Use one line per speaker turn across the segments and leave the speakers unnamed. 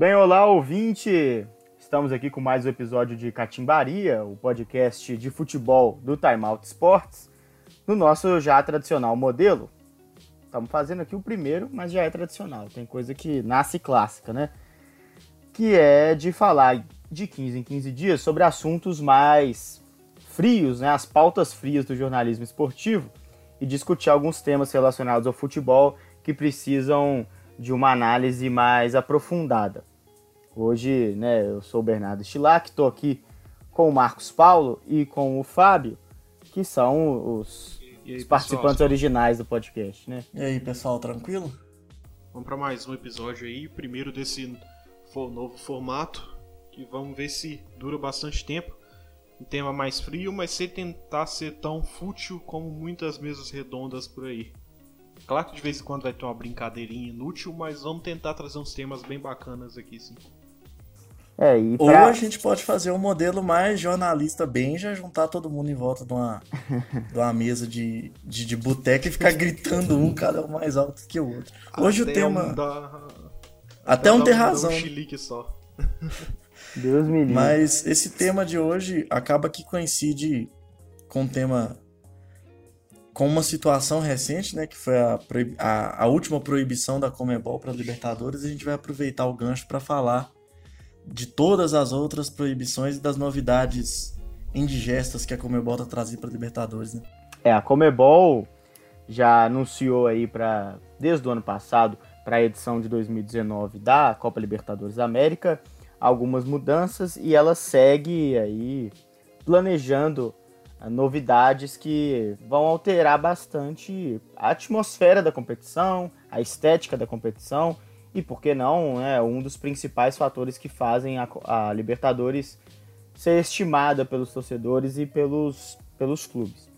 Bem, olá ouvinte! Estamos aqui com mais um episódio de Catimbaria, o podcast de futebol do Time Out Sports, no nosso já tradicional modelo. Estamos fazendo aqui o primeiro, mas já é tradicional. Tem coisa que nasce clássica, né? Que é de falar de 15 em 15 dias sobre assuntos mais frios, né? As pautas frias do jornalismo esportivo e discutir alguns temas relacionados ao futebol que precisam de uma análise mais aprofundada. Hoje, né, eu sou o Bernardo Stilac, estou aqui com o Marcos Paulo e com o Fábio, que são os, aí, os participantes pessoal? originais do podcast, né?
E aí, pessoal, tranquilo?
Vamos para mais um episódio aí, primeiro desse novo formato, que vamos ver se dura bastante tempo. Um tema mais frio, mas sem tentar ser tão fútil como muitas mesas redondas por aí. Claro que de vez em quando vai ter uma brincadeirinha inútil, mas vamos tentar trazer uns temas bem bacanas aqui, sim.
É, e pra... Ou a gente pode fazer um modelo mais jornalista bem, já juntar todo mundo em volta de uma, de uma mesa de, de, de boteca e ficar gritando um cada um mais alto que o outro. Hoje Até o tema. Um da... Até um ter razão. Um
só.
Deus me livre.
Mas esse tema de hoje acaba que coincide com o tema. Com uma situação recente, né? Que foi a, a, a última proibição da Comebol para Libertadores. E a gente vai aproveitar o gancho para falar de todas as outras proibições e das novidades indigestas que a Comebol tá trazendo para Libertadores, né?
É, a Comebol já anunciou aí para desde o ano passado para a edição de 2019 da Copa Libertadores da América algumas mudanças e ela segue aí planejando ah, novidades que vão alterar bastante a atmosfera da competição, a estética da competição e por que não, é um dos principais fatores que fazem a, a Libertadores ser estimada pelos torcedores e pelos, pelos clubes.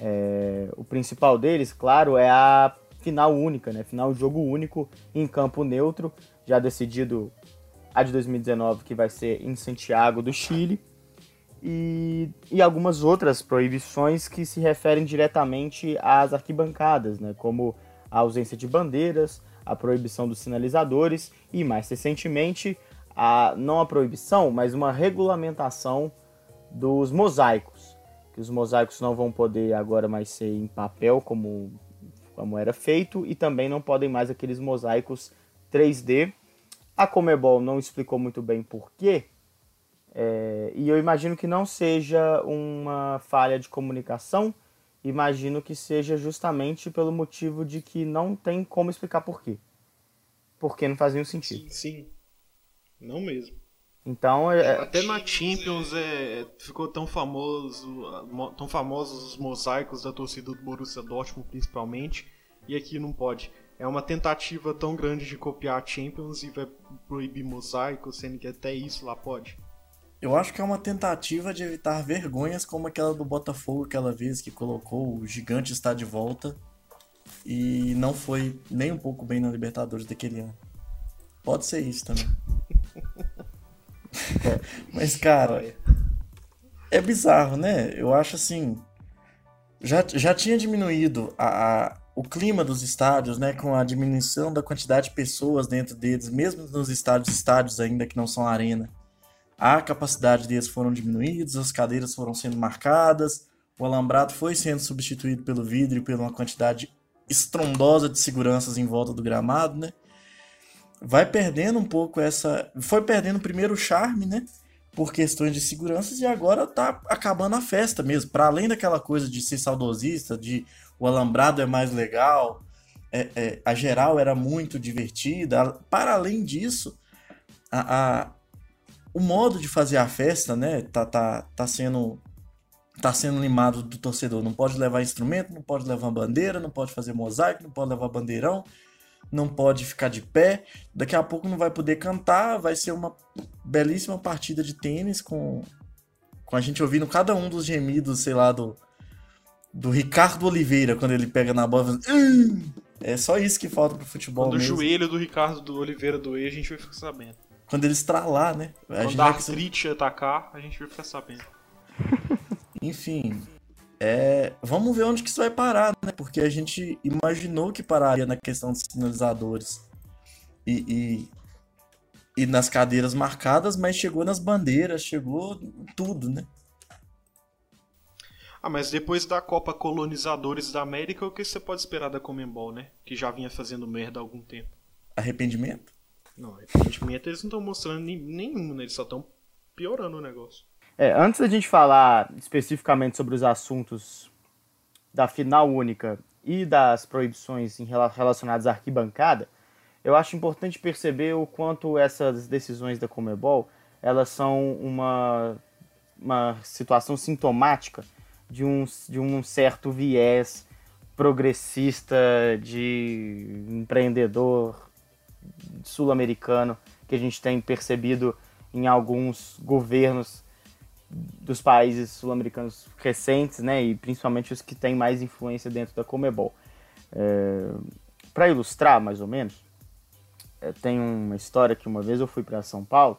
É, o principal deles, claro, é a final única, né? Final jogo único em campo neutro, já decidido a de 2019 que vai ser em Santiago do Chile e, e algumas outras proibições que se referem diretamente às arquibancadas, né? Como a ausência de bandeiras, a proibição dos sinalizadores e, mais recentemente, a, não a proibição, mas uma regulamentação dos mosaicos. Que os mosaicos não vão poder agora mais ser em papel como, como era feito e também não podem mais aqueles mosaicos 3D. A Comebol não explicou muito bem por quê, é, e eu imagino que não seja uma falha de comunicação, imagino que seja justamente pelo motivo de que não tem como explicar por quê. Porque não fazia sentido.
Sim, sim. Não mesmo.
Então, é...
é até na Champions é, ficou tão famoso, tão famosos os mosaicos da torcida do Borussia Dortmund principalmente, e aqui não pode. É uma tentativa tão grande de copiar a Champions e vai proibir mosaico, sendo que até isso lá pode.
Eu acho que é uma tentativa de evitar vergonhas como aquela do Botafogo aquela vez que colocou o gigante está de volta e não foi nem um pouco bem na Libertadores daquele ano. Pode ser isso também. Mas, cara, é bizarro, né? Eu acho assim. Já, já tinha diminuído a, a, o clima dos estádios, né? Com a diminuição da quantidade de pessoas dentro deles, mesmo nos estádios, estádios ainda que não são arena a capacidade deles foram diminuídas, as cadeiras foram sendo marcadas, o alambrado foi sendo substituído pelo vidro e por uma quantidade estrondosa de seguranças em volta do gramado, né? Vai perdendo um pouco essa. Foi perdendo primeiro o charme, né? Por questões de seguranças, e agora tá acabando a festa mesmo. Para além daquela coisa de ser saudosista, de o alambrado é mais legal, é, é, a geral era muito divertida. Para além disso, a, a, o modo de fazer a festa, né, tá, tá, tá sendo tá sendo limado do torcedor. Não pode levar instrumento, não pode levar bandeira, não pode fazer mosaico, não pode levar bandeirão, não pode ficar de pé. Daqui a pouco não vai poder cantar, vai ser uma belíssima partida de tênis com, com a gente ouvindo cada um dos gemidos, sei lá, do, do Ricardo Oliveira, quando ele pega na bola. Hum! É só isso que falta pro futebol.
Quando
mesmo.
o joelho do Ricardo do Oliveira doer, a gente vai ficar sabendo.
Quando ele estralar, né?
A Quando a artrite atacar, a gente vai ficar sabendo.
Enfim. é, vamos ver onde que isso vai parar, né? Porque a gente imaginou que pararia na questão dos sinalizadores e, e, e nas cadeiras marcadas, mas chegou nas bandeiras, chegou tudo, né?
Ah, mas depois da Copa Colonizadores da América, o que você pode esperar da Comembol, né? Que já vinha fazendo merda há algum tempo.
Arrependimento?
Não, arrependimento eles não estão mostrando nenhum, né? Eles só estão piorando o negócio.
É, antes da gente falar especificamente sobre os assuntos da final única e das proibições relacionadas à arquibancada, eu acho importante perceber o quanto essas decisões da Comebol elas são uma, uma situação sintomática de um, de um certo viés progressista de empreendedor sul-americano que a gente tem percebido em alguns governos dos países sul-americanos recentes, né, e principalmente os que têm mais influência dentro da Comebol. É, para ilustrar, mais ou menos, é, tem uma história que uma vez eu fui para São Paulo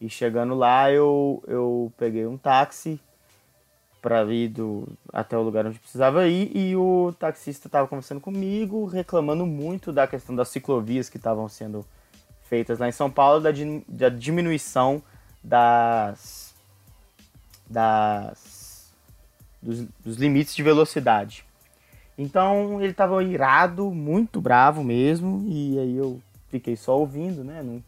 e chegando lá eu, eu peguei um táxi para ir do, até o lugar onde precisava ir e o taxista estava conversando comigo, reclamando muito da questão das ciclovias que estavam sendo feitas lá em São Paulo, da, da diminuição das das dos, dos limites de velocidade. Então ele estava irado, muito bravo mesmo, e aí eu fiquei só ouvindo, né? Não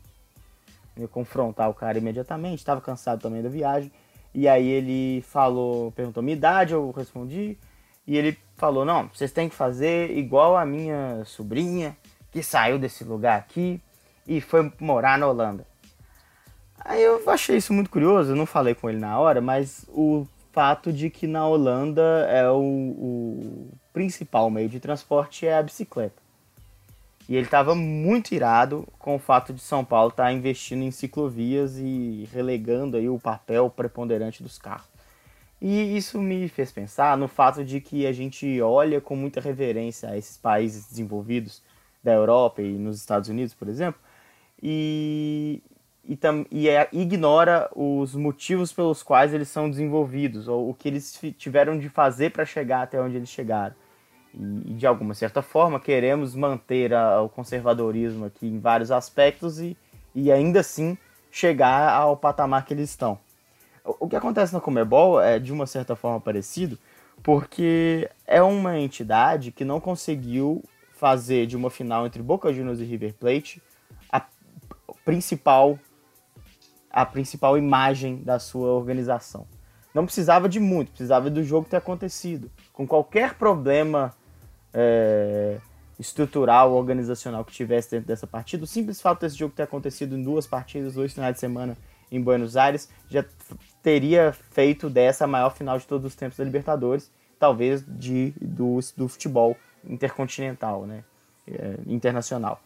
ia confrontar o cara imediatamente, estava cansado também da viagem. E aí ele falou, perguntou minha idade, eu respondi, e ele falou: "Não, vocês têm que fazer igual a minha sobrinha, que saiu desse lugar aqui e foi morar na Holanda. Aí eu achei isso muito curioso, eu não falei com ele na hora, mas o fato de que na Holanda é o, o principal meio de transporte é a bicicleta. E ele estava muito irado com o fato de São Paulo estar tá investindo em ciclovias e relegando aí o papel preponderante dos carros. E isso me fez pensar no fato de que a gente olha com muita reverência a esses países desenvolvidos da Europa e nos Estados Unidos, por exemplo, e, e, tam, e é, ignora os motivos pelos quais eles são desenvolvidos, ou o que eles tiveram de fazer para chegar até onde eles chegaram. E, de alguma certa forma queremos manter a, o conservadorismo aqui em vários aspectos e, e ainda assim chegar ao patamar que eles estão. O, o que acontece na Comebol é de uma certa forma parecido, porque é uma entidade que não conseguiu fazer de uma final entre Boca Juniors e River Plate a principal a principal imagem da sua organização. Não precisava de muito, precisava do jogo ter acontecido. Com qualquer problema é, estrutural, organizacional que tivesse dentro dessa partida, o simples fato desse jogo ter acontecido em duas partidas, dois finais de semana em Buenos Aires, já teria feito dessa a maior final de todos os tempos da Libertadores, talvez de, do, do futebol intercontinental, né? É, internacional.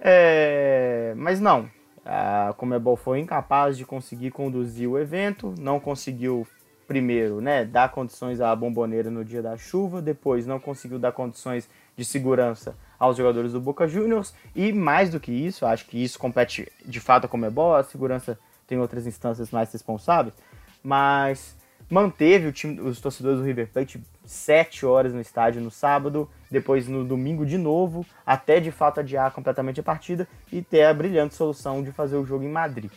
É, mas não, a Comebol foi incapaz de conseguir conduzir o evento, não conseguiu primeiro, né, dar condições à bomboneira no dia da chuva, depois não conseguiu dar condições de segurança aos jogadores do Boca Juniors e mais do que isso, acho que isso compete de fato a Comebol, a segurança tem outras instâncias mais responsáveis, mas manteve time, os torcedores do River Plate sete horas no estádio no sábado, depois no domingo de novo, até de fato adiar completamente a partida e ter a brilhante solução de fazer o jogo em Madrid.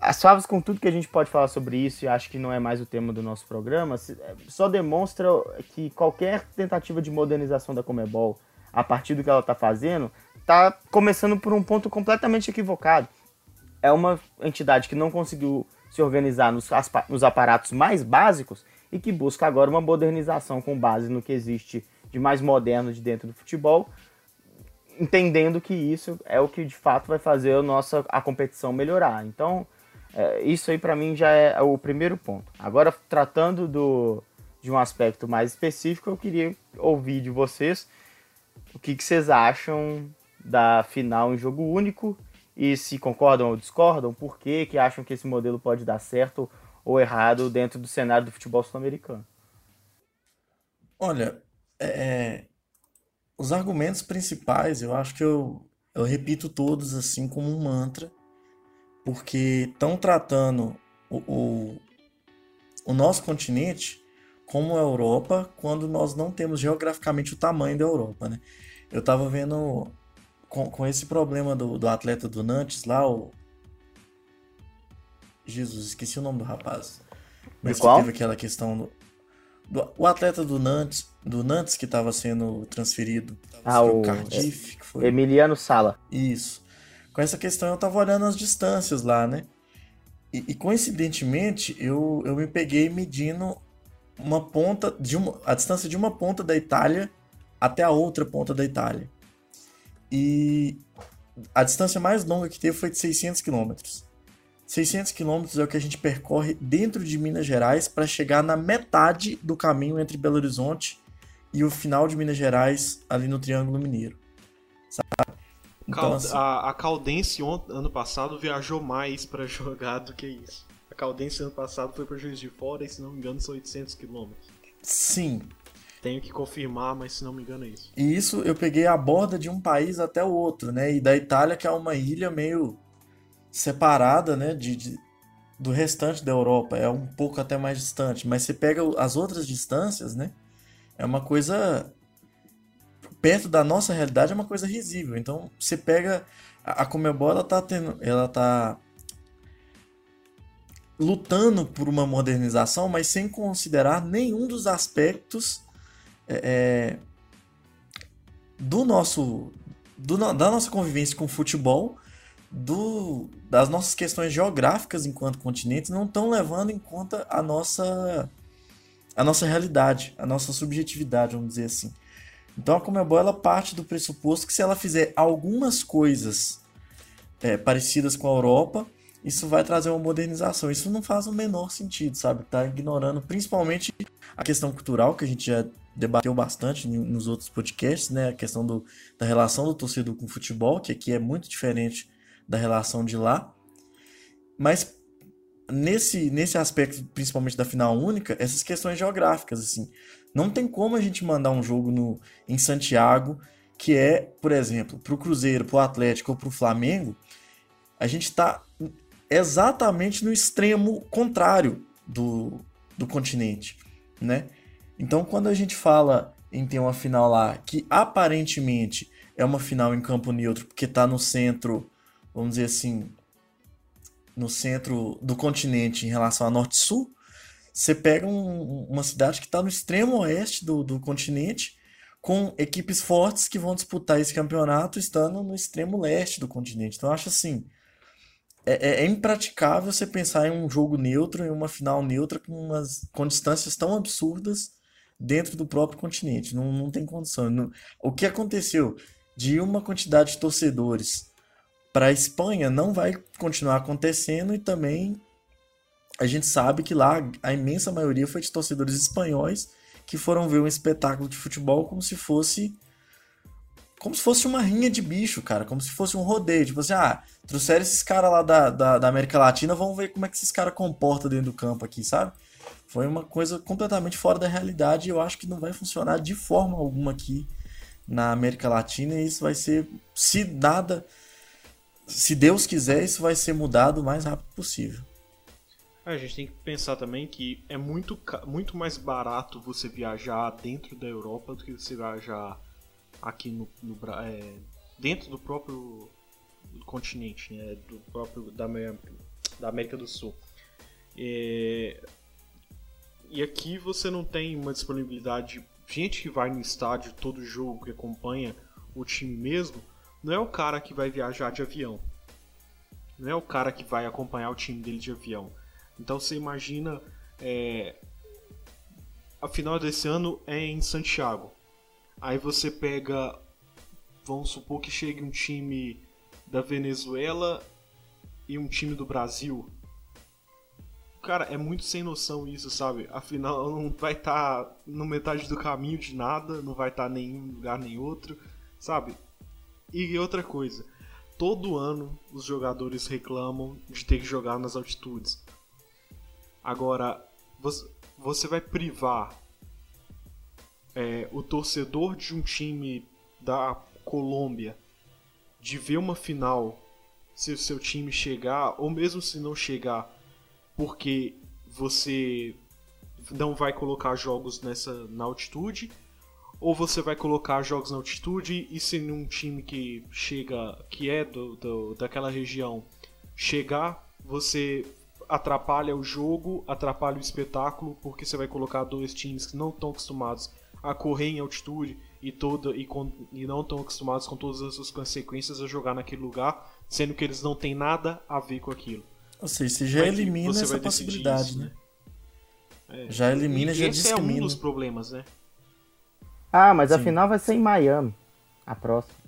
As favas com tudo que a gente pode falar sobre isso, e acho que não é mais o tema do nosso programa, é, só demonstra que qualquer tentativa de modernização da Comebol, a partir do que ela está fazendo, está começando por um ponto completamente equivocado. É uma entidade que não conseguiu se organizar nos, nos aparatos mais básicos e que busca agora uma modernização com base no que existe de mais moderno de dentro do futebol, entendendo que isso é o que de fato vai fazer a nossa a competição melhorar. Então, é, isso aí para mim já é o primeiro ponto. Agora, tratando do, de um aspecto mais específico, eu queria ouvir de vocês o que, que vocês acham da final em jogo único e se concordam ou discordam, por que, que acham que esse modelo pode dar certo ou errado dentro do cenário do futebol sul-americano.
Olha, é, é, os argumentos principais, eu acho que eu, eu repito todos assim como um mantra, porque estão tratando o, o, o nosso continente como a Europa quando nós não temos geograficamente o tamanho da Europa, né? Eu tava vendo com, com esse problema do, do atleta do Nantes lá, o. Jesus, esqueci o nome do rapaz. Mas que teve aquela questão do, do, O atleta do Nantes, do Nantes que estava sendo transferido.
Ah, o Cardiff, que foi. Emiliano Sala.
Isso. Com essa questão eu tava olhando as distâncias lá, né? E, e, coincidentemente eu, eu me peguei medindo uma ponta de uma, a distância de uma ponta da Itália até a outra ponta da Itália. E a distância mais longa que teve foi de 600 quilômetros. 600 quilômetros é o que a gente percorre dentro de Minas Gerais para chegar na metade do caminho entre Belo Horizonte e o final de Minas Gerais, ali no Triângulo Mineiro. Sabe?
Então, assim... a, a Caldense ano passado viajou mais para jogar do que isso. A Caldense ano passado foi para Juiz de Fora e, se não me engano, são 800 quilômetros.
Sim,
tenho que confirmar, mas se não me engano é isso.
E isso eu peguei a borda de um país até o outro, né? E da Itália, que é uma ilha meio separada, né? De, de, do restante da Europa. É um pouco até mais distante. Mas você pega as outras distâncias, né? É uma coisa. Perto da nossa realidade é uma coisa risível. Então você pega. A, Comebol ela tá tendo. Ela tá lutando por uma modernização, mas sem considerar nenhum dos aspectos é, é, do nosso do, da nossa convivência com o futebol, do, das nossas questões geográficas enquanto continentes, não estão levando em conta a nossa a nossa realidade, a nossa subjetividade, vamos dizer assim. Então a Comebol ela parte do pressuposto que se ela fizer algumas coisas é, parecidas com a Europa, isso vai trazer uma modernização. Isso não faz o menor sentido, sabe? Tá ignorando principalmente a questão cultural que a gente já debateu bastante nos outros podcasts, né? A questão do, da relação do torcedor com o futebol, que aqui é muito diferente da relação de lá. Mas nesse, nesse aspecto, principalmente da final única, essas questões geográficas, assim. Não tem como a gente mandar um jogo no, em Santiago, que é, por exemplo, para o Cruzeiro, para o Atlético ou para o Flamengo, a gente está exatamente no extremo contrário do, do continente, né? Então, quando a gente fala em ter uma final lá que aparentemente é uma final em campo neutro, porque está no centro, vamos dizer assim, no centro do continente em relação a norte-sul, você pega um, uma cidade que está no extremo oeste do, do continente, com equipes fortes que vão disputar esse campeonato estando no extremo leste do continente. Então, acho assim. É, é, é impraticável você pensar em um jogo neutro, em uma final neutra, com, umas, com distâncias tão absurdas dentro do próprio continente. Não, não tem condição. Não, o que aconteceu de uma quantidade de torcedores para a Espanha não vai continuar acontecendo e também a gente sabe que lá a imensa maioria foi de torcedores espanhóis que foram ver um espetáculo de futebol como se fosse como se fosse uma rinha de bicho, cara, como se fosse um rodeio, tipo assim, ah, trouxeram esses caras lá da, da, da América Latina, vamos ver como é que esses caras comportam dentro do campo aqui, sabe? Foi uma coisa completamente fora da realidade e eu acho que não vai funcionar de forma alguma aqui na América Latina e isso vai ser, se nada, se Deus quiser, isso vai ser mudado o mais rápido possível.
A gente tem que pensar também que é muito, muito mais barato você viajar dentro da Europa do que você viajar aqui no, no é, dentro do próprio continente, né, do próprio da, da América do Sul. É, e aqui você não tem uma disponibilidade. Gente que vai no estádio todo jogo, que acompanha o time mesmo, não é o cara que vai viajar de avião. Não é o cara que vai acompanhar o time dele de avião. Então você imagina. É, a final desse ano é em Santiago. Aí você pega. Vamos supor que chegue um time da Venezuela e um time do Brasil. Cara, é muito sem noção isso, sabe? Afinal, não vai estar tá no metade do caminho de nada, não vai estar tá em nenhum lugar nem outro, sabe? E outra coisa, todo ano os jogadores reclamam de ter que jogar nas altitudes. Agora, você vai privar é, o torcedor de um time da Colômbia de ver uma final se o seu time chegar, ou mesmo se não chegar porque você não vai colocar jogos nessa na altitude, ou você vai colocar jogos na altitude e se num time que chega, que é do, do, daquela região, chegar, você atrapalha o jogo, atrapalha o espetáculo, porque você vai colocar dois times que não estão acostumados a correr em altitude e toda e, com, e não estão acostumados com todas as suas consequências a jogar naquele lugar, sendo que eles não têm nada a ver com aquilo.
Ou seja, você já Mas elimina essa possibilidade, isso, né? né? É. Já elimina, e já esse discrimina.
é um dos problemas, né?
Ah, mas Sim. a final vai ser em Miami, a próxima.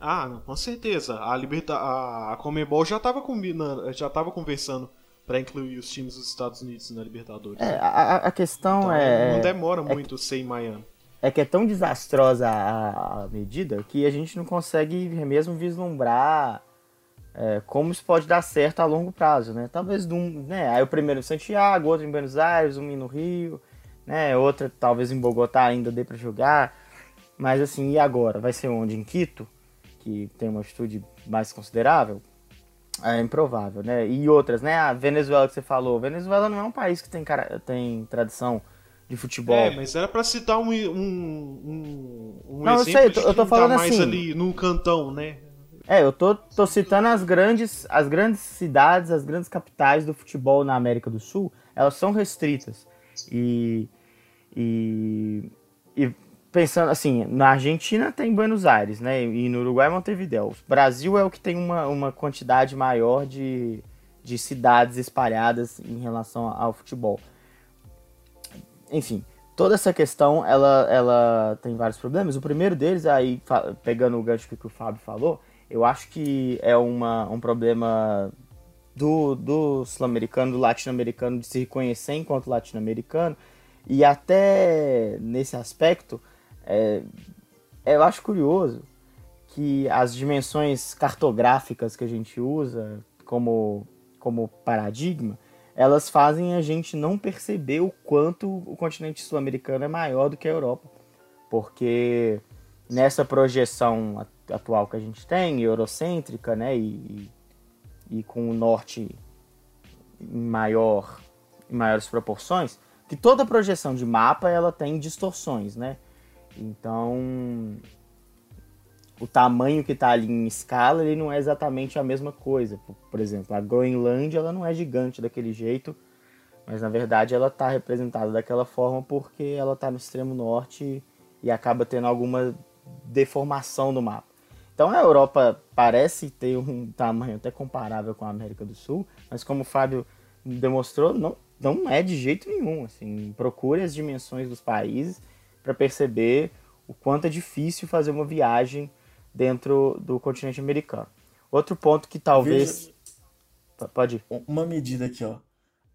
Ah, não, com certeza. A Liberta a, a Comebol já estava combinando, já tava conversando para incluir os times dos Estados Unidos na Libertadores.
É, a, a questão então, é
não demora é muito ser em Miami.
É que é tão desastrosa a, a medida que a gente não consegue mesmo vislumbrar é, como isso pode dar certo a longo prazo, né? Talvez um, né? Aí o primeiro em Santiago, outro em Buenos Aires, um no Rio, né? Outra talvez em Bogotá ainda dê para jogar. Mas assim, e agora? Vai ser onde? Em Quito? Que tem uma altitude mais considerável? É improvável, né? E outras, né? A Venezuela que você falou. Venezuela não é um país que tem, cara, tem tradição de futebol. É,
mas era para citar um, um, um, um
não, exemplo eu sei, eu tô, tá falando mais assim,
ali no cantão, né?
É, eu tô, tô citando as grandes, as grandes cidades, as grandes capitais do futebol na América do Sul, elas são restritas. E, e, e pensando assim, na Argentina tem Buenos Aires, né? E no Uruguai Montevideo. O Brasil é o que tem uma, uma quantidade maior de, de cidades espalhadas em relação ao futebol enfim, toda essa questão ela, ela tem vários problemas. O primeiro deles, aí pegando o gancho que o Fábio falou, eu acho que é uma, um problema do, do sul-americano, do latino-americano, de se reconhecer enquanto latino-americano. E até nesse aspecto, é, eu acho curioso que as dimensões cartográficas que a gente usa como, como paradigma elas fazem a gente não perceber o quanto o continente sul-americano é maior do que a Europa. Porque nessa projeção atual que a gente tem, eurocêntrica, né, e, e com o norte em, maior, em maiores proporções, que toda projeção de mapa ela tem distorções, né? Então, o tamanho que está ali em escala, ele não é exatamente a mesma coisa. Por, exemplo, a Groenlândia ela não é gigante daquele jeito, mas na verdade ela está representada daquela forma porque ela está no extremo norte e acaba tendo alguma deformação no mapa. Então a Europa parece ter um tamanho até comparável com a América do Sul, mas como o Fábio demonstrou, não, não é de jeito nenhum. Assim, procure as dimensões dos países para perceber o quanto é difícil fazer uma viagem dentro do continente americano. Outro ponto que talvez. Veja, Pode ir.
Uma medida aqui, ó.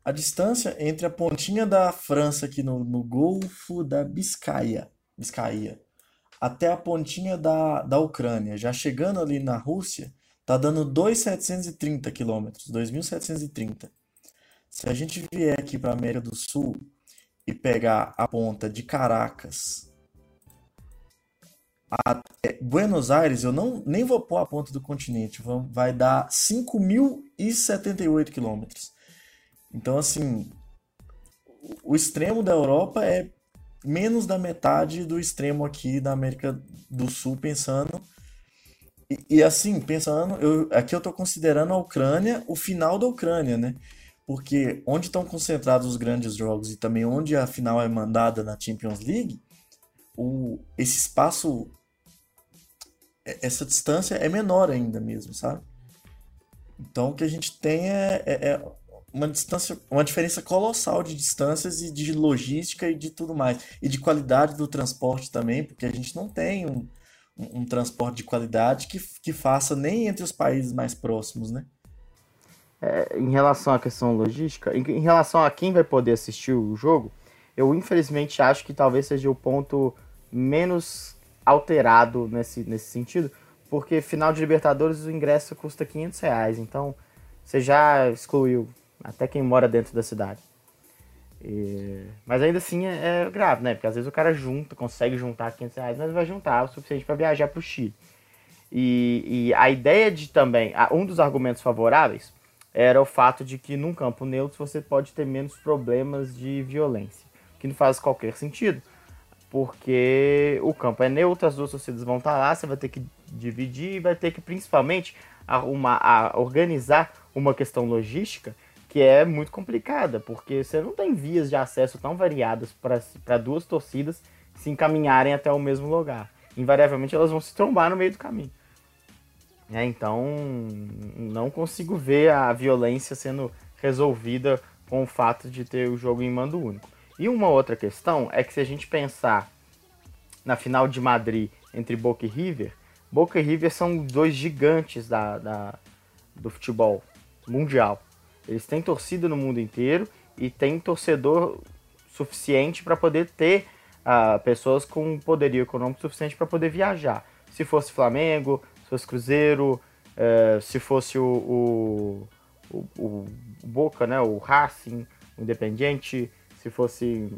A distância entre a pontinha da França aqui no, no Golfo da Biscaia, Biscaia até a pontinha da, da Ucrânia, já chegando ali na Rússia, tá dando 2.730 quilômetros, 2.730. Se a gente vier aqui para a América do Sul e pegar a ponta de Caracas até Buenos Aires, eu não nem vou pôr a ponta do continente, vai dar 5.078 quilômetros. Então, assim, o extremo da Europa é menos da metade do extremo aqui da América do Sul, pensando. E, e assim, pensando, eu, aqui eu estou considerando a Ucrânia, o final da Ucrânia, né? Porque onde estão concentrados os grandes jogos e também onde a final é mandada na Champions League, o, esse espaço é, essa distância é menor ainda mesmo, sabe? Então o que a gente tem é, é, é, uma distância, uma diferença colossal de distâncias e de logística e de tudo mais. E de qualidade do transporte também, porque a gente não tem um, um, um transporte de qualidade que, que faça nem entre os países mais próximos, né?
É, em relação à questão logística, em, em relação a quem vai poder assistir o jogo, eu infelizmente acho que talvez seja o ponto menos alterado nesse, nesse sentido, porque final de Libertadores o ingresso custa 500 reais, então você já excluiu até quem mora dentro da cidade. E... Mas ainda assim é, é, grave, né? Porque às vezes o cara junta, consegue juntar 500 reais, mas vai juntar o suficiente para viajar para o Chile. E, e, a ideia de também, um dos argumentos favoráveis era o fato de que num campo neutro você pode ter menos problemas de violência, que não faz qualquer sentido, porque o campo é neutro, as duas torcidas vão estar lá, você vai ter que dividir e vai ter que principalmente arrumar, a organizar uma questão logística que é muito complicada, porque você não tem vias de acesso tão variadas para duas torcidas se encaminharem até o mesmo lugar. Invariavelmente elas vão se trombar no meio do caminho. É, então, não consigo ver a violência sendo resolvida com o fato de ter o jogo em mando único. E uma outra questão é que se a gente pensar na final de Madrid entre Boca e River, Boca e River são dois gigantes da, da do futebol mundial. Eles têm torcida no mundo inteiro e tem torcedor suficiente para poder ter uh, pessoas com poderio econômico suficiente para poder viajar. Se fosse Flamengo, fosse Cruzeiro, uh, se fosse o, o, o, o, Boca, né, o Racing, o Independiente, se fosse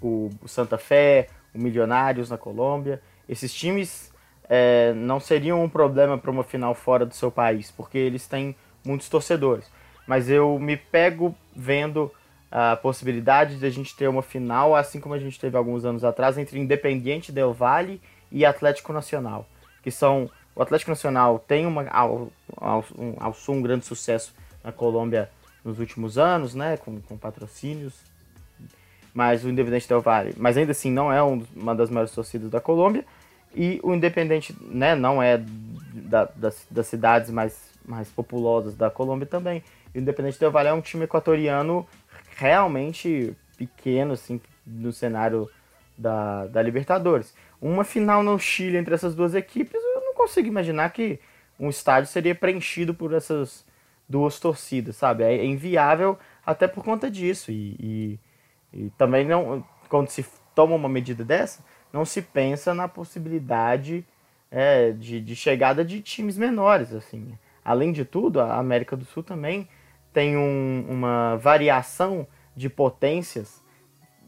o, Santa Fé, o Milionários na Colômbia, esses times é, não seriam um problema para uma final fora do seu país, porque eles têm muitos torcedores. Mas eu me pego vendo a possibilidade de a gente ter uma final, assim como a gente teve alguns anos atrás, entre Independiente Del Valle e Atlético Nacional, que são o Atlético Nacional tem uma ao, ao, um, ao um grande sucesso na Colômbia nos últimos anos, né, com, com patrocínios, mas o Independente Del Valle, mas ainda assim não é um, uma das maiores torcidas da Colômbia, e o Independente, né, não é da, das, das cidades mais, mais populosas da Colômbia também, o Independente Del Valle é um time equatoriano realmente pequeno, assim, no cenário da, da Libertadores. Uma final no Chile entre essas duas equipes, consigo imaginar que um estádio seria preenchido por essas duas torcidas, sabe? É inviável até por conta disso. E, e, e também não, quando se toma uma medida dessa, não se pensa na possibilidade é, de, de chegada de times menores, assim. Além de tudo, a América do Sul também tem um, uma variação de potências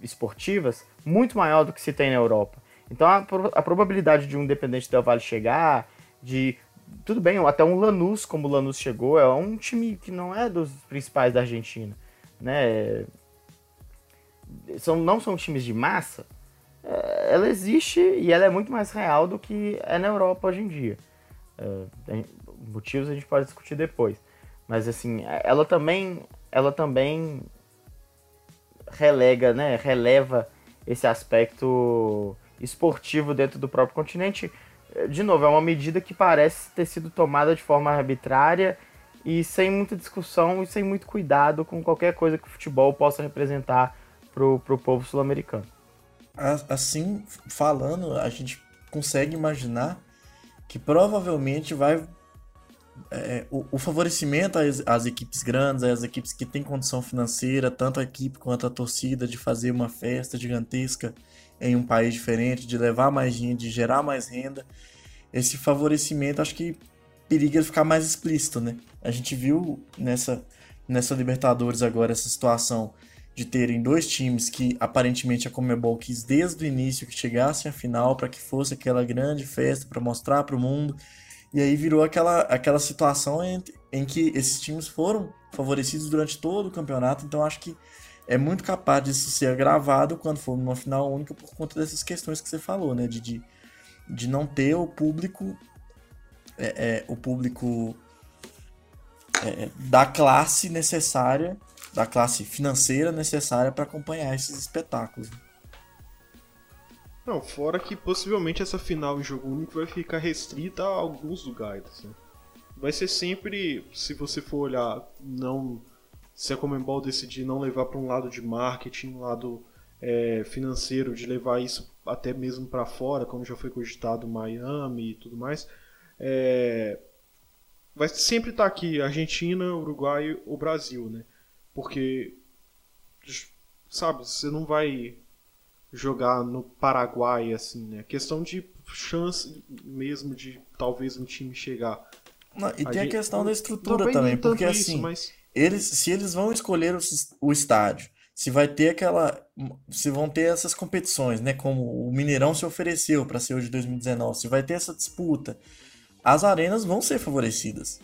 esportivas muito maior do que se tem na Europa. Então a, a probabilidade de um Independente Del Valle chegar, de tudo bem, até um Lanús, como o Lanús chegou, é um time que não é dos principais da Argentina, né? São, não são times de massa, é, ela existe e ela é muito mais real do que é na Europa hoje em dia. É, motivos a gente pode discutir depois. Mas assim, ela também, ela também relega, né, releva esse aspecto esportivo dentro do próprio continente. De novo, é uma medida que parece ter sido tomada de forma arbitrária e sem muita discussão e sem muito cuidado com qualquer coisa que o futebol possa representar para o povo sul-americano.
Assim, falando, a gente consegue imaginar que provavelmente vai é, o, o, favorecimento às, às, equipes grandes, às equipes que têm condição financeira, tanto a equipe quanto a torcida, de fazer uma festa gigantesca em um país diferente, de levar mais gente, de gerar mais renda. Esse favorecimento acho que periga ficar mais explícito, né? A gente viu nessa, nessa Libertadores agora essa situação de terem dois times que aparentemente a Comebol quis desde o início que chegassem à final para que fosse aquela grande festa para mostrar para o mundo e aí virou aquela, aquela situação em, em que esses times foram favorecidos durante todo o campeonato. Então acho que é muito capaz disso ser agravado quando for numa final única por conta dessas questões que você falou, né? De, de, de não ter o público. É, é, o público é, da classe necessária, da classe financeira necessária para acompanhar esses espetáculos.
Não, fora que possivelmente essa final em jogo único vai ficar restrita a alguns lugares. Né? Vai ser sempre, se você for olhar, não se a Comembol decidir não levar para um lado de marketing, um lado é, financeiro, de levar isso até mesmo para fora, como já foi cogitado Miami e tudo mais, é, vai sempre estar tá aqui Argentina, Uruguai ou Brasil, né? Porque, sabe, você não vai jogar no Paraguai, assim, né? Questão de chance mesmo de talvez um time chegar.
Não, e a tem gente... a questão da estrutura também, porque isso, assim, mas... eles, se eles vão escolher o, o estádio, se vai ter aquela. Se vão ter essas competições, né? Como o Mineirão se ofereceu para ser o de 2019, se vai ter essa disputa, as arenas vão ser favorecidas.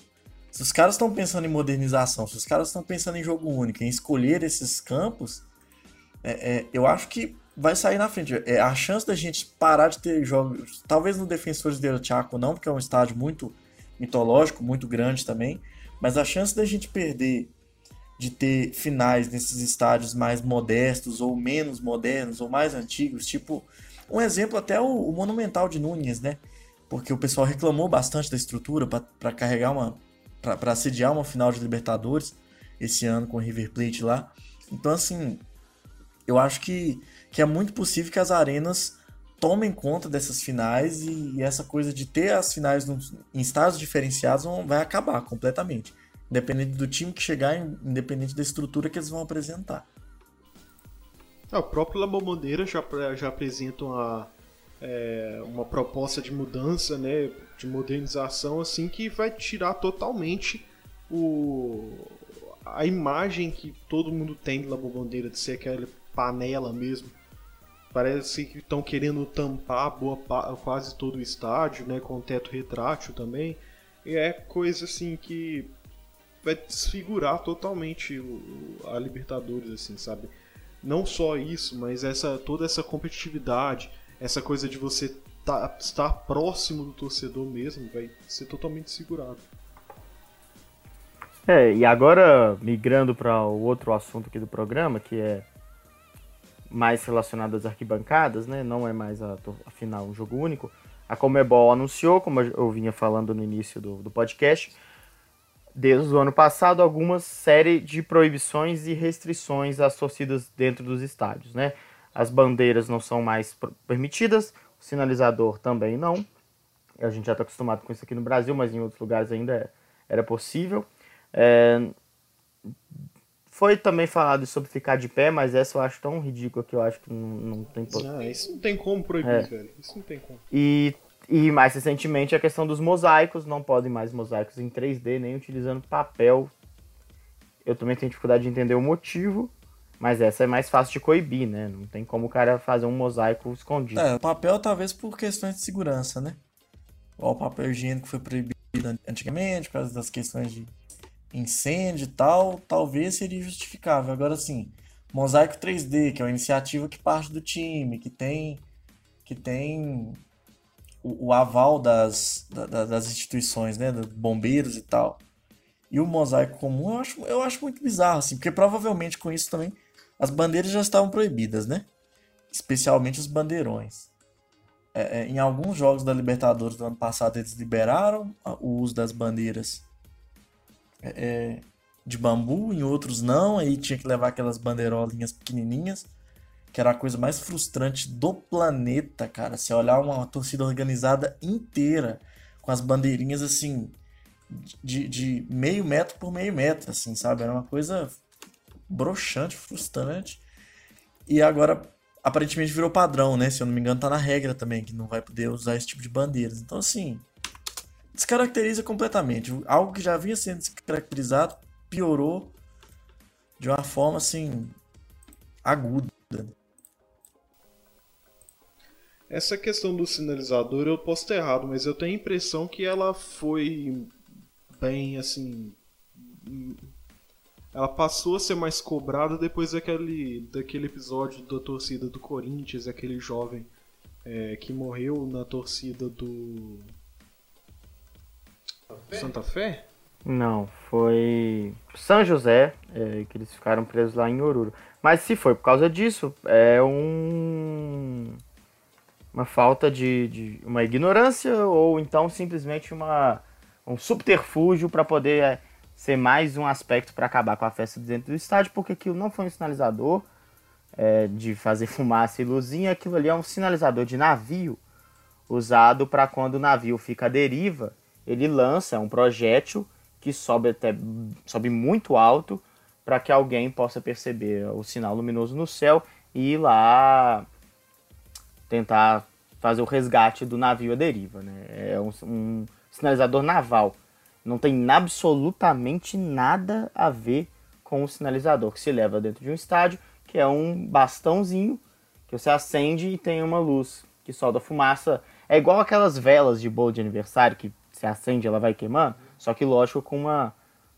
Se os caras estão pensando em modernização, se os caras estão pensando em jogo único, em escolher esses campos, é, é, eu acho que vai sair na frente. É, a chance da gente parar de ter jogos, talvez no Defensores del Chaco não, porque é um estádio muito mitológico, muito grande também, mas a chance da gente perder de ter finais nesses estádios mais modestos ou menos modernos ou mais antigos, tipo um exemplo até o, o Monumental de Nunes, né? Porque o pessoal reclamou bastante da estrutura para carregar uma para sediar uma final de Libertadores esse ano com o River Plate lá. Então assim, eu acho que, que é muito possível que as arenas tomem conta dessas finais e, e essa coisa de ter as finais em estádios diferenciados vai acabar completamente. Independente do time que chegar, independente da estrutura que eles vão apresentar.
É, o próprio La Bombonera já, já apresenta uma, é, uma proposta de mudança, né, de modernização, assim, que vai tirar totalmente o, a imagem que todo mundo tem de La Bombonera, de ser aquela panela mesmo. Parece que estão querendo tampar boa, quase todo o estádio, né, com teto retrátil também. E é coisa assim que vai desfigurar totalmente a Libertadores, assim, sabe? Não só isso, mas essa toda essa competitividade, essa coisa de você tá, estar próximo do torcedor mesmo, vai ser totalmente segurado.
É, e agora migrando para o outro assunto aqui do programa, que é mais relacionado às arquibancadas, né? Não é mais a, a final um jogo único. A Comebol anunciou, como eu vinha falando no início do, do podcast, desde o ano passado algumas série de proibições e restrições às torcidas dentro dos estádios, né? As bandeiras não são mais permitidas, o sinalizador também não. A gente já está acostumado com isso aqui no Brasil, mas em outros lugares ainda é, era possível. É... Foi também falado sobre ficar de pé, mas essa eu acho tão ridícula que eu acho que não, não tem...
Ah, isso não tem como proibir, é. velho. Isso não tem como.
E e mais recentemente a questão dos mosaicos, não podem mais mosaicos em 3D, nem utilizando papel. Eu também tenho dificuldade de entender o motivo, mas essa é mais fácil de coibir, né? Não tem como o cara fazer um mosaico escondido.
É, papel talvez por questões de segurança, né? O papel higiênico foi proibido antigamente, por causa das questões de incêndio e tal, talvez seria justificável. Agora sim, mosaico 3D, que é uma iniciativa que parte do time, que tem que tem o, o aval das, da, das instituições, né, dos bombeiros e tal. E o mosaico comum eu acho, eu acho muito bizarro, assim, porque provavelmente com isso também as bandeiras já estavam proibidas, né? Especialmente os bandeirões. É, é, em alguns jogos da Libertadores do ano passado eles liberaram o uso das bandeiras é, de bambu, em outros não, aí tinha que levar aquelas bandeirolinhas pequenininhas que era a coisa mais frustrante do planeta, cara. Você olhar uma torcida organizada inteira com as bandeirinhas assim de, de meio metro por meio metro, assim, sabe? Era uma coisa broxante, frustrante. E agora aparentemente virou padrão, né? Se eu não me engano, tá na regra também que não vai poder usar esse tipo de bandeiras. Então, assim, descaracteriza completamente. Algo que já vinha sendo descaracterizado piorou de uma forma assim aguda.
Essa questão do sinalizador eu posso ter errado, mas eu tenho a impressão que ela foi bem assim. Ela passou a ser mais cobrada depois daquele, daquele episódio da torcida do Corinthians, aquele jovem é, que morreu na torcida do. Santa Fé?
Não, foi São José, é, que eles ficaram presos lá em Oruro. Mas se foi por causa disso, é um uma falta de, de uma ignorância ou então simplesmente uma, um subterfúgio para poder é, ser mais um aspecto para acabar com a festa dentro do estádio, porque aquilo não foi um sinalizador é, de fazer fumaça e luzinha, aquilo ali é um sinalizador de navio usado para quando o navio fica à deriva, ele lança um projétil que sobe até sobe muito alto para que alguém possa perceber o sinal luminoso no céu e ir lá tentar fazer o resgate do navio à deriva. Né? É um, um sinalizador naval. Não tem absolutamente nada a ver com o sinalizador que se leva dentro de um estádio, que é um bastãozinho que você acende e tem uma luz que solta fumaça. É igual aquelas velas de bolo de aniversário que se acende ela vai queimando. Só que, lógico, com uma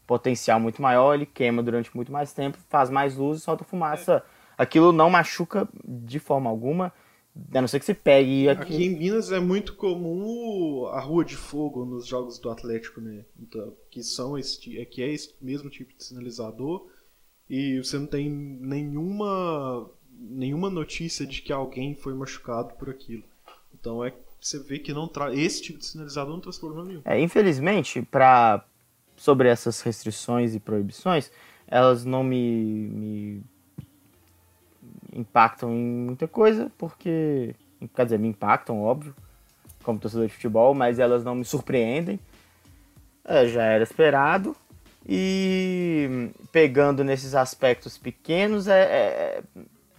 potencial muito maior, ele queima durante muito mais tempo, faz mais luz e solta fumaça. Aquilo não machuca de forma alguma, a não ser que você pegue
aqui. Aqui em Minas é muito comum a rua de fogo nos jogos do Atlético, né? Então, que são esse, é, que é esse mesmo tipo de sinalizador e você não tem nenhuma nenhuma notícia de que alguém foi machucado por aquilo. Então é você vê que não esse tipo de sinalizador não traz problema nenhum.
É, infelizmente, para sobre essas restrições e proibições, elas não me, me impactam em muita coisa, porque quer dizer, me impactam, óbvio, como torcedor de futebol, mas elas não me surpreendem. É, já era esperado. E pegando nesses aspectos pequenos, é, é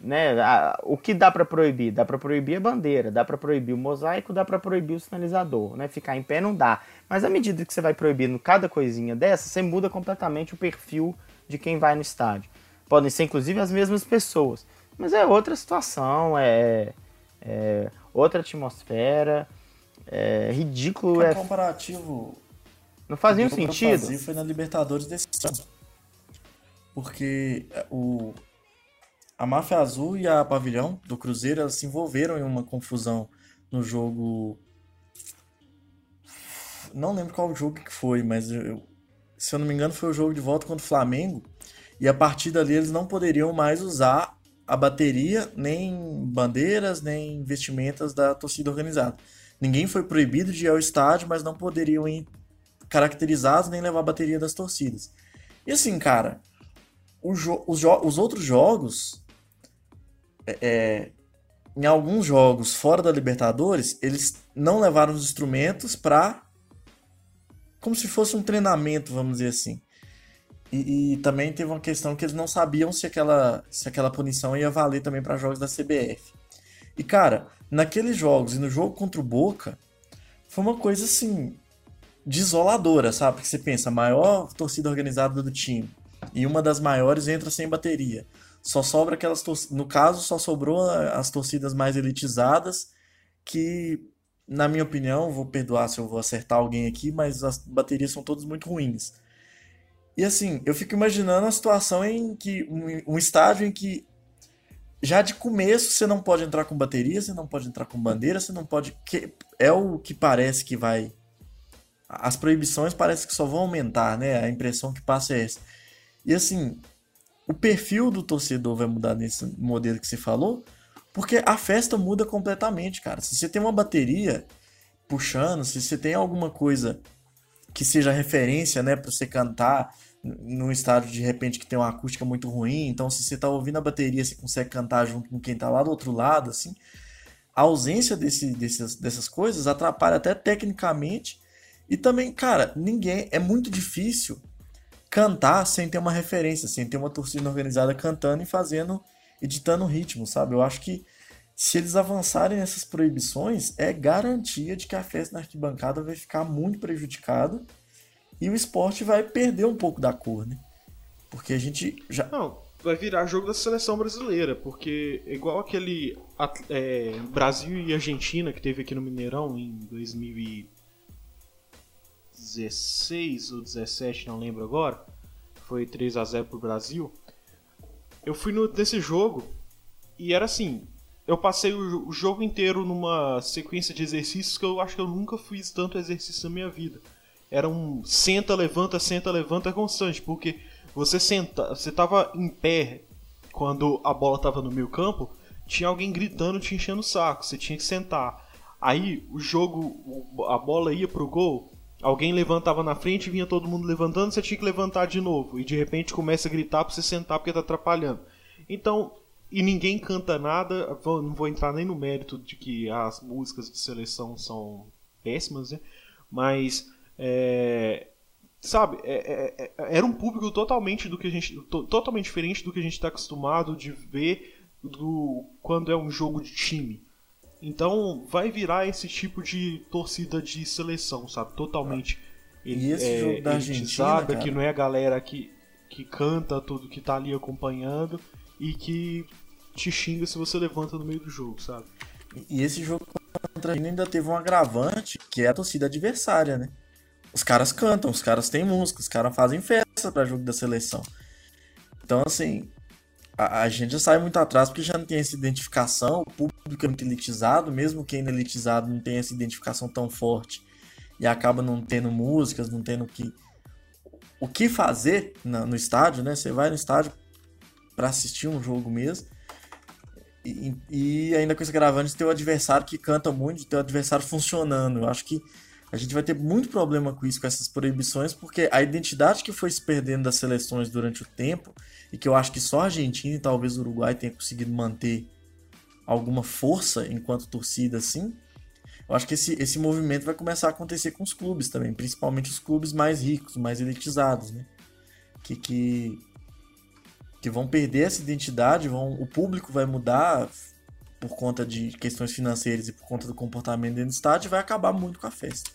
né, a, o que dá para proibir? Dá para proibir a bandeira, dá para proibir o mosaico, dá para proibir o sinalizador, né? Ficar em pé não dá. Mas à medida que você vai proibindo cada coisinha dessa, você muda completamente o perfil de quem vai no estádio. Podem ser inclusive as mesmas pessoas, mas é outra situação, é, é outra atmosfera, é ridículo.
É
comparativo
não faz nenhum sentido. foi na Libertadores desse ano. Porque é, o, a Máfia Azul e a Pavilhão do Cruzeiro se envolveram em uma confusão no jogo. Não lembro qual jogo que foi, mas eu, se eu não me engano foi o jogo de volta contra o Flamengo. E a partir dali eles não poderiam mais usar a bateria, nem bandeiras, nem vestimentas da torcida organizada. Ninguém foi proibido de ir ao estádio, mas não poderiam ir caracterizados nem levar a bateria das torcidas. E assim, cara, os, os outros jogos, é, é, em alguns jogos fora da Libertadores, eles não levaram os instrumentos para como se fosse um treinamento, vamos dizer assim. E, e, também teve uma questão que eles não sabiam se aquela, se aquela punição ia valer também para jogos da CBF. E cara, naqueles jogos e no jogo contra o Boca, foi uma coisa assim desoladora, sabe? Porque você pensa, a maior torcida organizada do time e uma das maiores entra sem bateria. Só sobra aquelas torcidas. No caso, só sobrou as torcidas mais elitizadas, que, na minha opinião, vou perdoar se eu vou acertar alguém aqui, mas as baterias são todas muito ruins. E assim, eu fico imaginando a situação em que. Um, um estádio em que já de começo você não pode entrar com bateria, você não pode entrar com bandeira, você não pode. Que é o que parece que vai as proibições parece que só vão aumentar, né? A impressão que passa é essa. E assim, o perfil do torcedor vai mudar nesse modelo que você falou, porque a festa muda completamente, cara. Se você tem uma bateria puxando, se você tem alguma coisa que seja referência, né, para você cantar num estádio de repente que tem uma acústica muito ruim, então se você tá ouvindo a bateria, você consegue cantar junto com quem tá lá do outro lado, assim. A ausência desse, desses, dessas coisas atrapalha até tecnicamente e também, cara, ninguém. É muito difícil cantar sem ter uma referência, sem ter uma torcida organizada cantando e fazendo, editando o ritmo, sabe? Eu acho que se eles avançarem nessas proibições, é garantia de que a festa na arquibancada vai ficar muito prejudicada e o esporte vai perder um pouco da cor, né? Porque a gente já.
Não, vai virar jogo da seleção brasileira, porque igual aquele é, Brasil e Argentina que teve aqui no Mineirão em 2000 16 ou 17, não lembro agora. Foi 3 a 0 pro Brasil. Eu fui no, nesse jogo e era assim, eu passei o, o, jogo inteiro numa sequência de exercícios que eu acho que eu nunca fiz tanto exercício na minha vida. Era um senta, levanta, senta, levanta constante, porque você senta, você tava em pé quando a bola tava no meio campo, tinha alguém gritando, te enchendo o saco, você tinha que sentar. Aí o jogo, a bola ia pro gol, Alguém levantava na frente, vinha todo mundo levantando, você tinha que levantar de novo. E de repente começa a gritar pra você sentar porque tá atrapalhando. Então, e ninguém canta nada. Não vou entrar nem no mérito de que as músicas de seleção são péssimas, né? Mas, é, sabe, é, é, é era um público totalmente do que a gente, totalmente diferente do que a gente está acostumado de ver do quando é um jogo de time. Então vai virar esse tipo de torcida de seleção, sabe? Totalmente
e esse é, jogo da Argentina, cara...
que não é a galera que, que canta tudo, que tá ali acompanhando e que te xinga se você levanta no meio do jogo, sabe?
E esse jogo contra a Argentina ainda teve um agravante, que é a torcida adversária, né? os caras cantam, os caras têm música, os caras fazem festa para jogo da seleção. Então, assim, a, a, gente já sai muito atrás porque já não tem essa identificação, o público é muito elitizado, mesmo quem é elitizado não tem essa identificação tão forte e acaba não tendo músicas, não tendo que, o que fazer no, no estádio, né? Você vai no estádio para assistir um jogo mesmo. E, e ainda com esse gravante, tem o adversário que canta muito, tem o adversário funcionando. Eu acho que a gente vai ter muito problema com isso, com essas proibições, porque a identidade que foi se perdendo das seleções durante o tempo, e que eu acho que só a Argentina e talvez o Uruguai tenha conseguido manter alguma força enquanto torcida assim, eu acho que esse, esse movimento vai começar a acontecer com os clubes também, principalmente os clubes mais ricos, mais elitizados, né? Que, que, que vão perder essa identidade, vão, o público vai mudar, por conta de questões financeiras e por conta do comportamento dentro do estádio, vai acabar muito com a festa.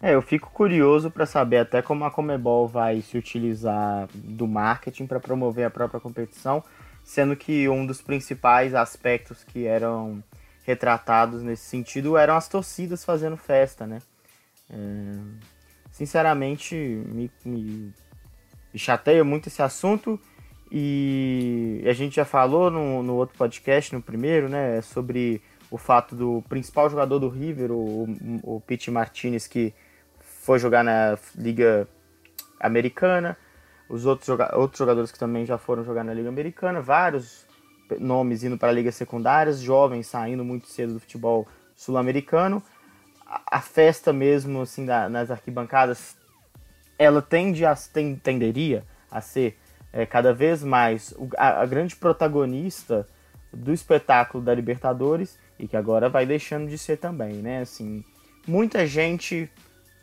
É, eu fico curioso para saber até como a Comebol vai se utilizar do marketing para promover a própria competição, sendo que um dos principais aspectos que eram retratados nesse sentido eram as torcidas fazendo festa, né? É, sinceramente, me, me, me chateia muito esse assunto e a gente já falou no, no outro podcast, no primeiro, né, sobre o fato do principal jogador do River, o, o Pete Martinez, que foi jogar na Liga Americana, os outros, joga outros jogadores que também já foram jogar na Liga Americana, vários nomes indo para ligas secundárias, jovens saindo muito cedo do futebol sul-americano. A, a, festa mesmo, assim, da, nas arquibancadas, ela tende a, tem, tenderia a ser é, cada vez mais a, a, grande protagonista do espetáculo da Libertadores e que agora vai deixando de ser também, né? Assim, muita gente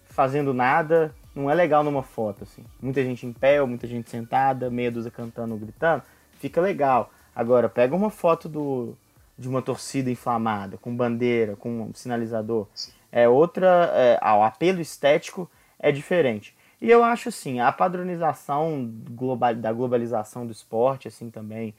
fazendo nada não é legal numa foto, assim. Muita gente em pé, muita gente sentada, meia dúzia cantando, gritando, fica legal. Agora, pega uma foto do, de uma torcida inflamada, com bandeira, com um sinalizador. É outra. É, o apelo estético é diferente. E eu acho assim, a padronização global, da globalização do esporte, assim também,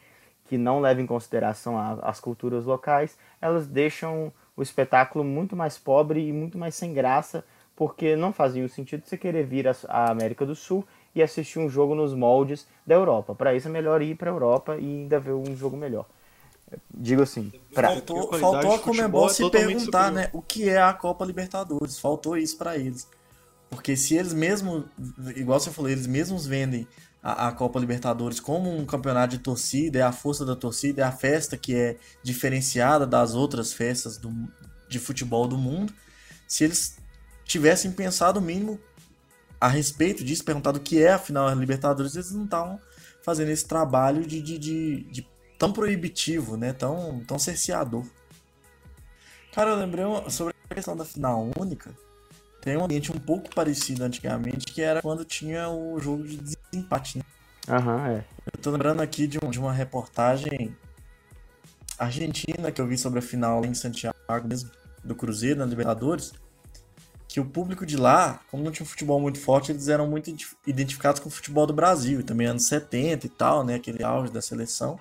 que não leva em consideração a, as culturas locais, elas deixam o espetáculo muito mais pobre e muito mais sem graça, porque não fazia o sentido você querer vir à América do Sul e assistir um jogo nos moldes da Europa. Para isso é melhor ir para a Europa e ainda ver um jogo melhor. Digo assim, pra...
faltou, faltou a Comebol é se perguntar, superior. né, o que é a Copa Libertadores. Faltou isso para eles. Porque se eles mesmos, igual você falou, eles mesmos vendem a, a, Copa Libertadores como um campeonato de torcida, é a força da torcida, é a festa que é diferenciada das outras festas do, de futebol do mundo. Se eles tivessem pensado o mínimo a respeito disso, perguntado o que é a final Libertadores, eles não estavam fazendo esse trabalho de, de, de, de, tão proibitivo, né? Tão, tão cerceador. Cara, eu lembrei sobre a questão da final única tem um ambiente um pouco parecido antigamente, que era quando tinha o jogo de desempate, né?
Aham, é.
Eu tô lembrando aqui de, um, de uma reportagem argentina que eu vi sobre a final em Santiago mesmo, do Cruzeiro, na Libertadores, que o público de lá, como não tinha um futebol muito forte, eles eram muito identificados com o futebol do Brasil, e também anos 70 e tal, né, aquele auge da seleção.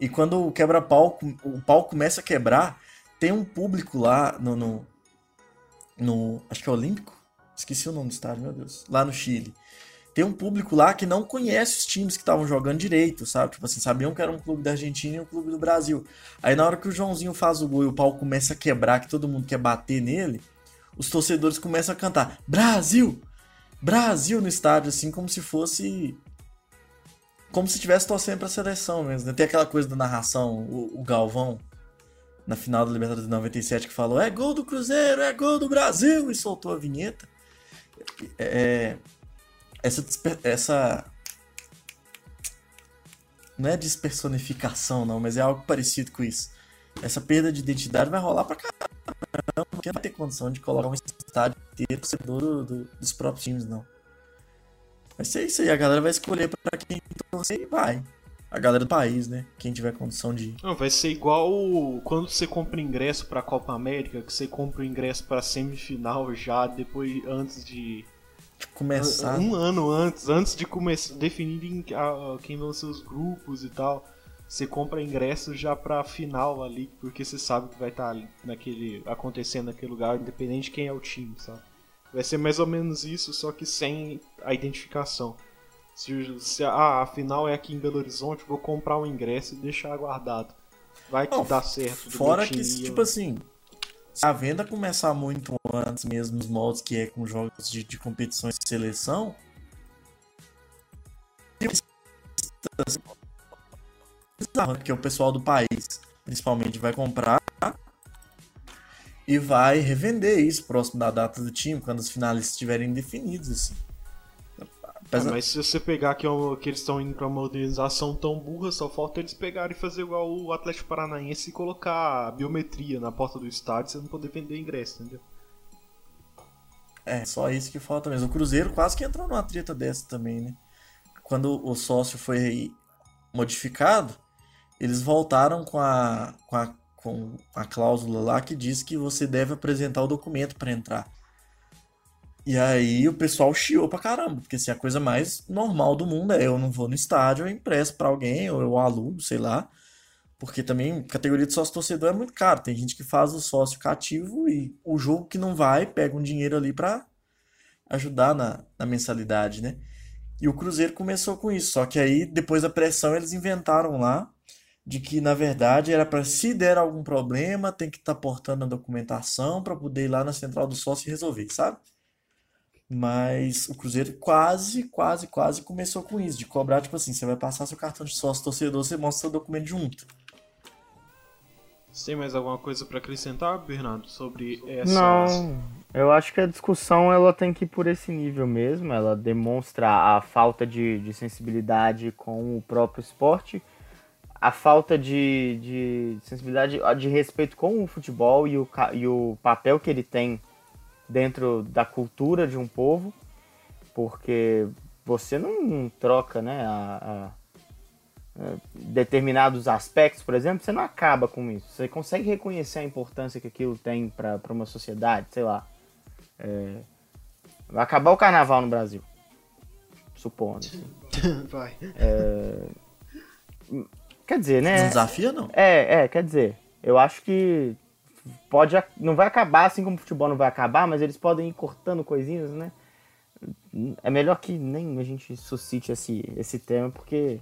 E quando o quebra-pau, o pau começa a quebrar, tem um público lá no, no no. Acho que é Olímpico? Esqueci o nome do estádio, meu Deus. Lá no Chile. Tem um público lá que não conhece os times que estavam jogando direito, sabe? Tipo assim, sabiam que era um clube da Argentina e um clube do Brasil. Aí na hora que o Joãozinho faz o gol e o pau começa a quebrar, que todo mundo quer bater nele, os torcedores começam a cantar: Brasil! Brasil no estádio, assim, como se fosse. Como se estivesse torcendo pra seleção mesmo. Né? Tem aquela coisa da narração, o, o Galvão na final da Libertadores de 97 que falou é gol do Cruzeiro, é gol do Brasil e soltou a vinheta. É, essa, essa não é despersonificação não, mas é algo parecido com isso. Essa perda de identidade vai rolar pra caramba, porque não vai ter condição de colocar um estádio inteiro do, do, dos próprios times não. Vai ser isso aí, a galera vai escolher para quem torcer e vai a galera do país, né? Quem tiver condição de ir.
Não, vai ser igual quando você compra ingresso pra Copa América, que você compra o ingresso pra semifinal já depois, antes de.
de começar.
Um ano antes, antes de começar, definirem quem vão ser os grupos e tal. Você compra ingresso já pra final ali, porque você sabe que vai estar tá naquele, acontecendo naquele lugar, independente de quem é o time, sabe? Vai ser mais ou menos isso, só que sem a identificação. Se, se ah, a final é aqui em Belo Horizonte, vou comprar um ingresso e deixar guardado. Vai que Não, dá certo.
Fora que, tipo assim, se a venda começar muito antes mesmo nos moldes que é com jogos de, de competições de seleção, que é o pessoal do país, principalmente, vai comprar e vai revender isso próximo da data do time, quando os finalistas estiverem definidos, assim.
Ah, mas se você pegar que, é que eles estão indo pra modernização tão burra, só falta eles pegarem e fazer igual o Atlético Paranaense e colocar biometria na porta do estádio, você não poder vender ingresso, entendeu?
É, só isso que falta mesmo. O Cruzeiro quase que entrou numa treta dessa também, né? Quando o sócio foi modificado, eles voltaram com a, com a, com a cláusula lá que diz que você deve apresentar o documento para entrar. E aí o pessoal chiou pra caramba, porque assim, a coisa mais normal do mundo é eu não vou no estádio, eu impresso pra alguém, ou eu alugo, sei lá. Porque também categoria de sócio torcedor é muito caro. Tem gente que faz o sócio cativo e o jogo que não vai, pega um dinheiro ali pra ajudar na, na mensalidade, né? E o Cruzeiro começou com isso. Só que aí, depois da pressão, eles inventaram lá de que, na verdade, era para se der algum problema, tem que estar tá portando a documentação para poder ir lá na central do sócio e resolver, sabe? Mas o Cruzeiro quase, quase, quase começou com isso, de cobrar, tipo assim, você vai passar seu cartão de sócio torcedor, você mostra seu documento junto.
Você tem mais alguma coisa para acrescentar, Bernardo, sobre essa...
Não, eu acho que a discussão ela tem que ir por esse nível mesmo, ela demonstra a falta de, de sensibilidade com o próprio esporte, a falta de, de sensibilidade, de respeito com o futebol e o, e o papel que ele tem dentro da cultura de um povo, porque você não troca né, a, a, a determinados aspectos, por exemplo, você não acaba com isso. Você consegue reconhecer a importância que aquilo tem para uma sociedade, sei lá. É, vai acabar o carnaval no Brasil, supondo. Assim.
Vai.
É, quer dizer, né?
Não desafia, não?
É, é, quer dizer, eu acho que pode não vai acabar assim como o futebol não vai acabar, mas eles podem ir cortando coisinhas, né? É melhor que nem a gente suscite esse, esse tema, porque,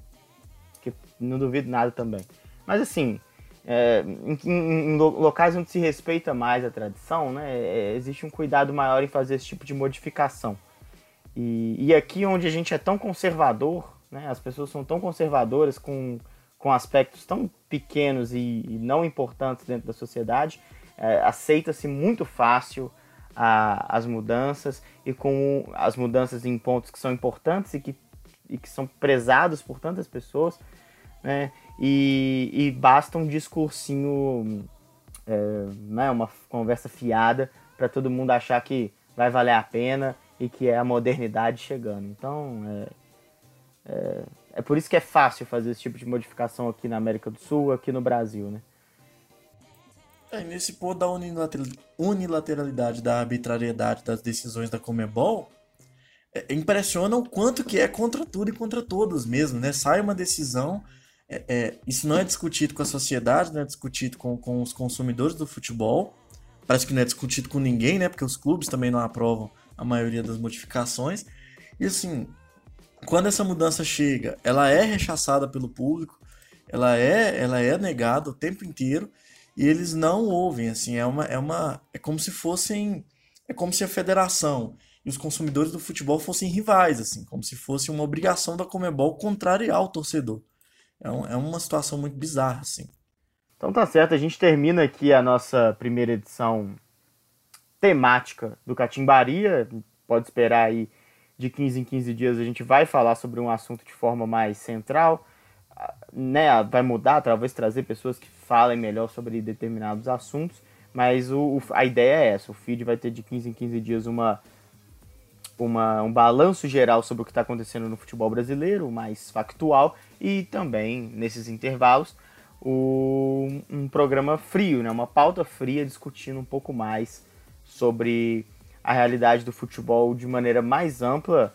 porque não duvido nada também. Mas assim, é, em, em, locais onde se respeita mais a tradição, né, é, existe um cuidado maior em fazer esse tipo de modificação. E, e aqui onde a gente é tão conservador, né, as pessoas são tão conservadoras com, com aspectos tão pequenos e, e não importantes dentro da sociedade, é, aceita-se muito fácil a, as mudanças e com as mudanças em pontos que são importantes e que, e que são prezados por tantas pessoas, né? E, e basta um discursinho, é, né? uma conversa fiada para todo mundo achar que vai valer a pena e que é a modernidade chegando. Então, é, é, é por isso que é fácil fazer esse tipo de modificação aqui na América do Sul, aqui no Brasil, né?
É, nesse ponto da unilateralidade, da arbitrariedade das decisões da Comebol, é, impressiona o quanto que é contra tudo e contra todos mesmo, né? Sai uma decisão, é, é, isso não é discutido com a sociedade, não é discutido com, com os consumidores do futebol, parece que não é discutido com ninguém, né? Porque os clubes também não aprovam a maioria das modificações. E assim, quando essa mudança chega, ela é rechaçada pelo público, ela é, ela é negada o tempo inteiro e eles não ouvem, assim, é uma, é uma, é como se fossem, é como se a federação e os consumidores do futebol fossem rivais, assim, como se fosse uma obrigação da Comebol contrariar o torcedor. É, um, é uma situação muito bizarra, assim.
Então tá certo, a gente termina aqui a nossa primeira edição temática do Catimbaria. Pode esperar aí de 15 em 15 dias a gente vai falar sobre um assunto de forma mais central né, vai mudar, talvez trazer pessoas que falem melhor sobre determinados assuntos, mas o, a ideia é essa, o feed vai ter de 15 em 15 dias uma, uma, um balanço geral sobre o que está acontecendo no futebol brasileiro, mais factual, e também, nesses intervalos, o, um programa frio, né, uma pauta fria discutindo um pouco mais sobre a realidade do futebol de maneira mais ampla,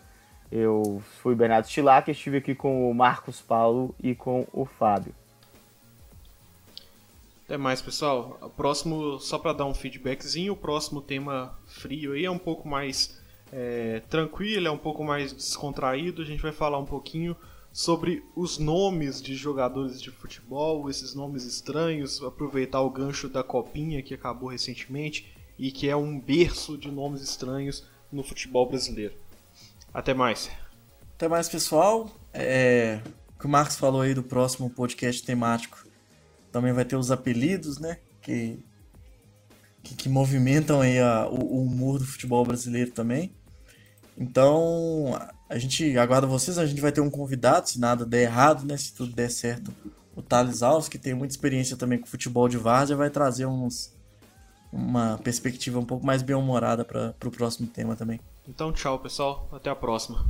eu fui Bernardo Stilac, estive aqui com o Marcos Paulo e com o Fábio.
Até mais, pessoal. O próximo, só para dar um feedbackzinho, o próximo tema frio aí é um pouco mais é, tranquilo, é um pouco mais descontraído. A gente vai falar um pouquinho sobre os nomes de jogadores de futebol, esses nomes estranhos, aproveitar o gancho da copinha que acabou recentemente e que é um berço de nomes estranhos no futebol brasileiro. Até mais.
Até mais, pessoal. É, o que o Marcos falou aí do próximo podcast temático também vai ter os apelidos, né? Que, que, que movimentam aí a, o, o humor do futebol brasileiro também. Então, a gente aguarda vocês, a gente vai ter um convidado, se nada der errado, né? Se tudo der certo. O Thales Alves, que tem muita experiência também com futebol de várzea, vai trazer uns, uma perspectiva um pouco mais bem-humorada para o próximo tema também.
Então, tchau, pessoal. Até a próxima.